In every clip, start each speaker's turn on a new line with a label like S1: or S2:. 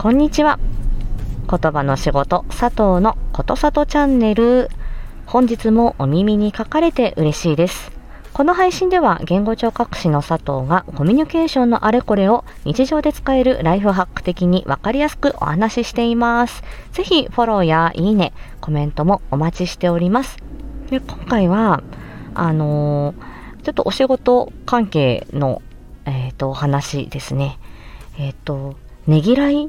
S1: こんにちは。言葉の仕事、佐藤のことさとチャンネル。本日もお耳に書かれて嬉しいです。この配信では言語聴覚士の佐藤がコミュニケーションのあれこれを日常で使えるライフハック的にわかりやすくお話ししています。ぜひフォローやいいね、コメントもお待ちしております。で今回は、あのー、ちょっとお仕事関係の、えっ、ー、と、お話ですね。えっ、ー、と、ねぎらい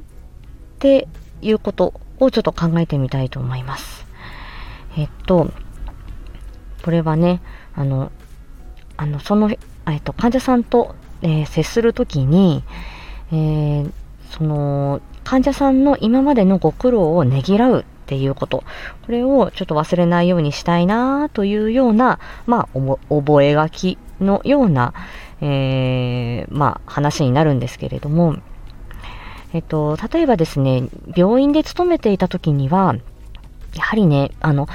S1: っていうことをちょっと考えてみたいと思います。えっと、これはね、あの、あの、その、えっと、患者さんと、えー、接するときに、えー、その、患者さんの今までのご苦労をねぎらうっていうこと。これをちょっと忘れないようにしたいなというような、まあ、覚書きのような、えー、まあ、話になるんですけれども、えっと、例えばですね、病院で勤めていた時には、やはりね、あの、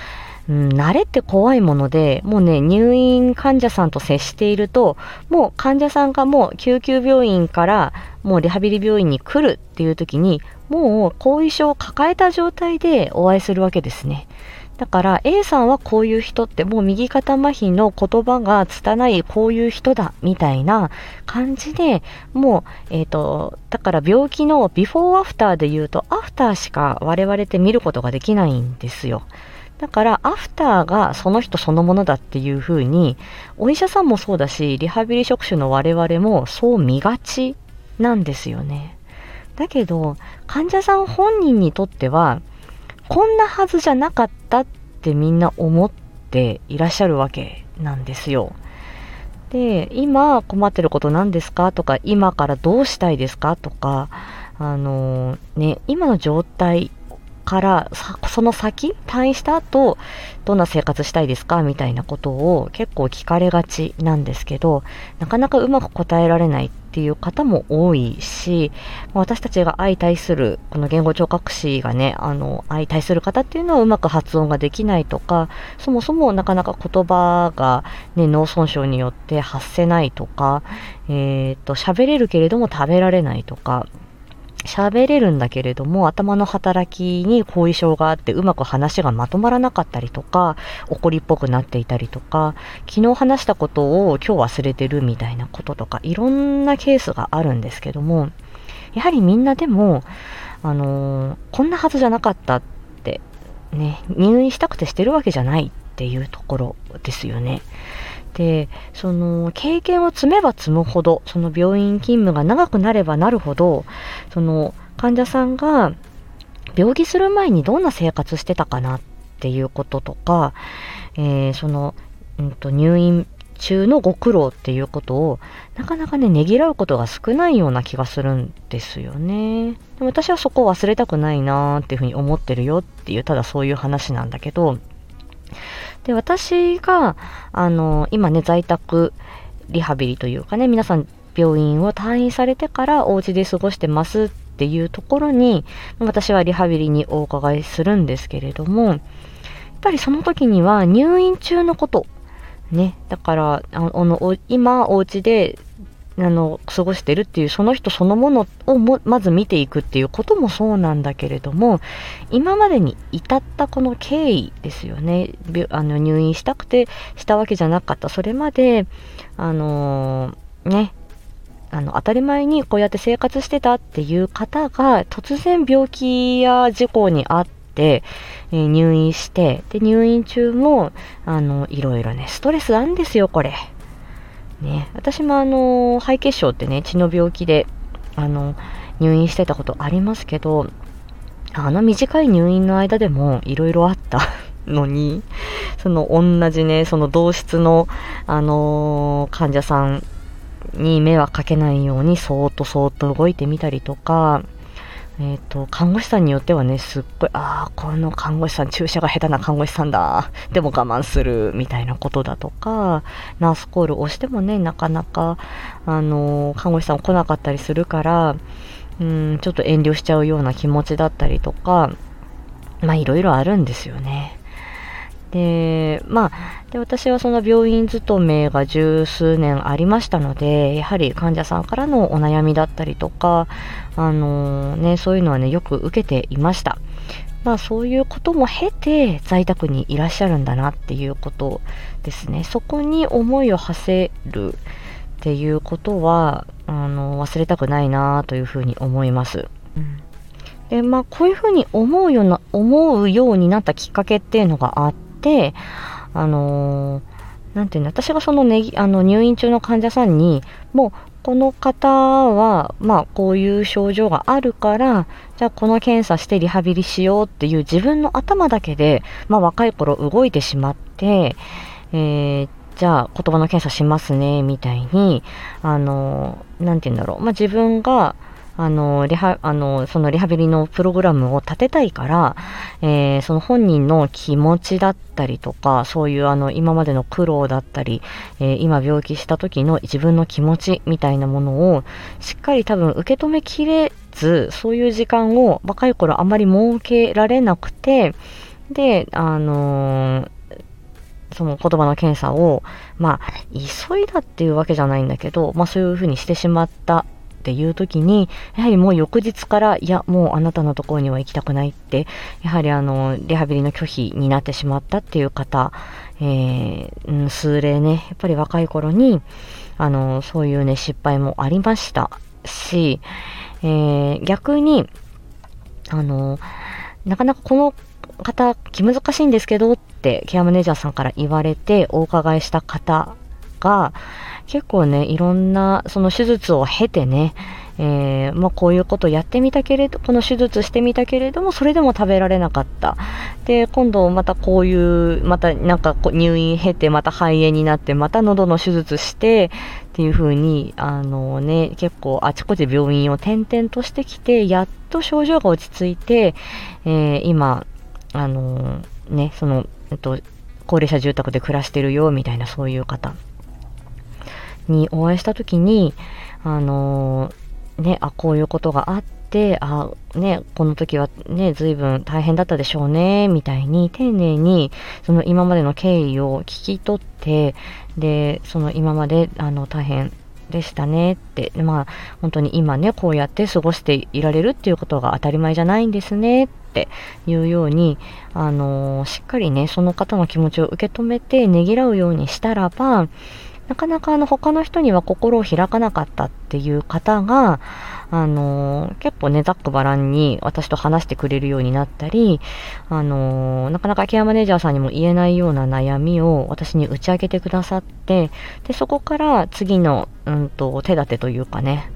S1: うん、慣れって怖いもので、もうね、入院患者さんと接していると、もう患者さんがもう救急病院からもうリハビリ病院に来るっていう時に、もう後遺症を抱えた状態でお会いするわけですね。だから A さんはこういう人ってもう右肩麻痺の言葉が拙いこういう人だみたいな感じでもう、えっ、ー、と、だから病気のビフォーアフターで言うとアフターしか我々って見ることができないんですよ。だから、アフターがその人そのものだっていうふうに、お医者さんもそうだし、リハビリ職種の我々もそう見がちなんですよね。だけど、患者さん本人にとっては、こんなはずじゃなかったってみんな思っていらっしゃるわけなんですよ。で、今困ってること何ですかとか、今からどうしたいですかとか、あのー、ね、今の状態からその先退院した後どんな生活したいですか？みたいなことを結構聞かれがちなんですけどなかなかうまく答えられないっていう方も多いし私たちが相対するこの言語聴覚士がねあの相対する方っていうのはうまく発音ができないとかそもそもなかなか言葉が、ね、脳損傷によって発せないとかえっ、ー、と喋れるけれども食べられないとか喋れるんだけれども、頭の働きに後遺症があって、うまく話がまとまらなかったりとか、怒りっぽくなっていたりとか、昨日話したことを今日忘れてるみたいなこととか、いろんなケースがあるんですけども、やはりみんなでも、あのー、こんなはずじゃなかったって、ね、入院したくてしてるわけじゃないっていうところですよね。で、その経験を積めば積むほど、その病院勤務が長くなればなるほど、その患者さんが病気する前にどんな生活してたかなっていうこととか、えー、その、うんと、入院中のご苦労っていうことをなかなかね、ねぎらうことが少ないような気がするんですよね。でも私はそこを忘れたくないなーっていうふうに思ってるよっていう、ただそういう話なんだけど、で、私が、あの、今ね、在宅リハビリというかね、皆さん病院を退院されてからお家で過ごしてますっていうところに、私はリハビリにお伺いするんですけれども、やっぱりその時には入院中のこと、ね、だから、あの、今お家であの、過ごしてるっていう、その人そのものをも、まず見ていくっていうこともそうなんだけれども、今までに至ったこの経緯ですよね。あの、入院したくてしたわけじゃなかった。それまで、あのー、ね、あの、当たり前にこうやって生活してたっていう方が、突然病気や事故にあって、え、入院して、で、入院中も、あの、いろいろね、ストレスあるんですよ、これ。ね、私もあの、肺血症ってね、血の病気で、あの、入院してたことありますけど、あの短い入院の間でもいろいろあった のに、その同じね、その同室の、あの、患者さんに迷惑かけないように、そーっとそーっと動いてみたりとか、えっ、ー、と、看護師さんによってはね、すっごい、ああ、この看護師さん、注射が下手な看護師さんだ。でも我慢する、みたいなことだとか、ナースコールをしてもね、なかなか、あの、看護師さん来なかったりするから、うん、ちょっと遠慮しちゃうような気持ちだったりとか、まあ、いろいろあるんですよね。で、まあ、で、私はその病院勤めが十数年ありましたので、やはり患者さんからのお悩みだったりとか、あのー、ね、そういうのはね、よく受けていました。まあそういうことも経て在宅にいらっしゃるんだなっていうことですね。そこに思いを馳せるっていうことは、あの、忘れたくないなというふうに思います。うんで、まあ、こういうふうに思うような、思うようになったきっかけっていうのがあって、あのー、なんていうの、私がそのね、あの、入院中の患者さんに、もう、この方は、まあ、こういう症状があるから、じゃあこの検査してリハビリしようっていう自分の頭だけで、まあ、若い頃動いてしまって、えー、じゃあ言葉の検査しますね、みたいに、あの、なんて言うんだろう。まあ、自分が、あの、リハ、あの、そのリハビリのプログラムを立てたいから、えー、その本人の気持ちだったりとか、そういうあの、今までの苦労だったり、えー、今病気した時の自分の気持ちみたいなものを、しっかり多分受け止めきれず、そういう時間を若い頃あんまり設けられなくて、で、あのーその言葉の検査を、まあ、急いだっていうわけじゃないんだけど、まあそういうふうにしてしまったっていう時に、やはりもう翌日から、いや、もうあなたのところには行きたくないって、やはりあの、リハビリの拒否になってしまったっていう方、えー、数例ね、やっぱり若い頃に、あの、そういうね、失敗もありました。し、えー、逆に、あの、なかなかこの方、気難しいんですけどってケアマネージャーさんから言われてお伺いした方が、結構ね、いろんな、その手術を経てね、えー、まあ、こういうことやってみたけれど、この手術してみたけれども、それでも食べられなかった。で、今度またこういう、またなんか入院経て、また肺炎になって、また喉の手術して、っていう風に、あのね、結構あちこち病院を転々としてきて、やっと症状が落ち着いて、えー、今、あのね、その、えっと、高齢者住宅で暮らしてるよ、みたいなそういう方にお会いした時に、あのー、ね、あ、こういうことがあって、あ、ね、この時はね、随分大変だったでしょうね、みたいに丁寧に、その今までの経緯を聞き取って、で、その今まで、あの、大変でしたねって、まあ、本当に今ね、こうやって過ごしていられるっていうことが当たり前じゃないんですねっていうように、あのー、しっかりね、その方の気持ちを受け止めてねぎらうようにしたらば、なかなかあの他の人には心を開かなかったっていう方が、あの、結構ね、ざっくばらんに私と話してくれるようになったり、あの、なかなかケアマネージャーさんにも言えないような悩みを私に打ち明けてくださって、で、そこから次の、うんと、手立てというかね、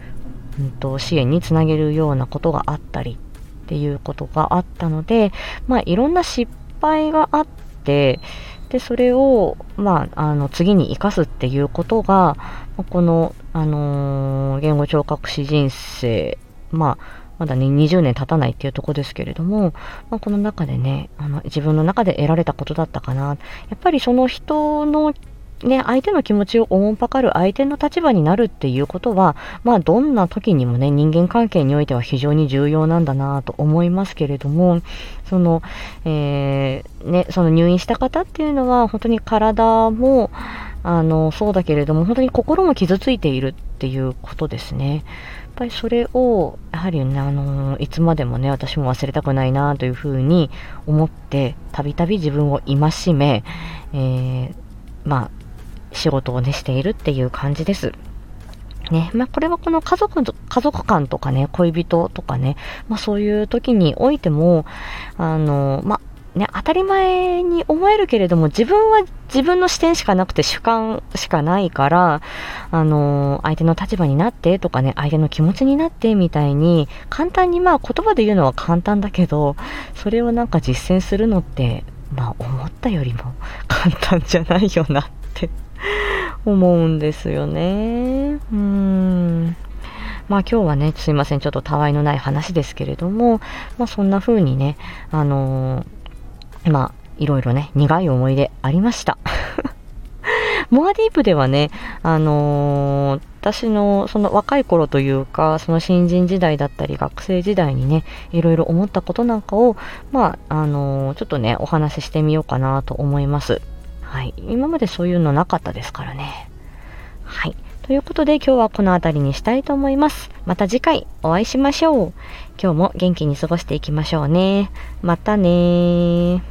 S1: うんと、支援につなげるようなことがあったりっていうことがあったので、まあ、いろんな失敗があって、で、それを、まあ、あの、次に生かすっていうことが、この、あのー、言語聴覚士人生、まあ、まだね、20年経たないっていうとこですけれども、まあ、この中でね、あの、自分の中で得られたことだったかな。やっぱりその人のね、相手の気持ちをおもんぱかる相手の立場になるっていうことは、まあ、どんな時にもね、人間関係においては非常に重要なんだなと思いますけれども、その、えー、ね、その入院した方っていうのは、本当に体も、あの、そうだけれども、本当に心も傷ついているっていうことですね。やっぱりそれを、やはりね、あの、いつまでもね、私も忘れたくないなというふうに思って、たびたび自分を戒め、えー、まあ、仕事をね、しているっていう感じです。ね。まあ、これはこの家族、家族間とかね、恋人とかね、まあ、そういう時においても、あの、まあ、ね、当たり前に思えるけれども、自分は自分の視点しかなくて主観しかないから、あの、相手の立場になってとかね、相手の気持ちになってみたいに、簡単にまあ言葉で言うのは簡単だけど、それをなんか実践するのって、まあ思ったよりも簡単じゃないよなって 思うんですよね。うん。まあ今日はね、すいません、ちょっとたわいのない話ですけれども、まあそんな風にね、あのー、まあいろいろね、苦い思い出ありました。モアディープではね、あのー、私のその若い頃というか、その新人時代だったり学生時代にね、いろいろ思ったことなんかを、まあ、あのー、ちょっとね、お話ししてみようかなと思います。はい。今までそういうのなかったですからね。はい。ということで今日はこの辺りにしたいと思います。また次回お会いしましょう。今日も元気に過ごしていきましょうね。またね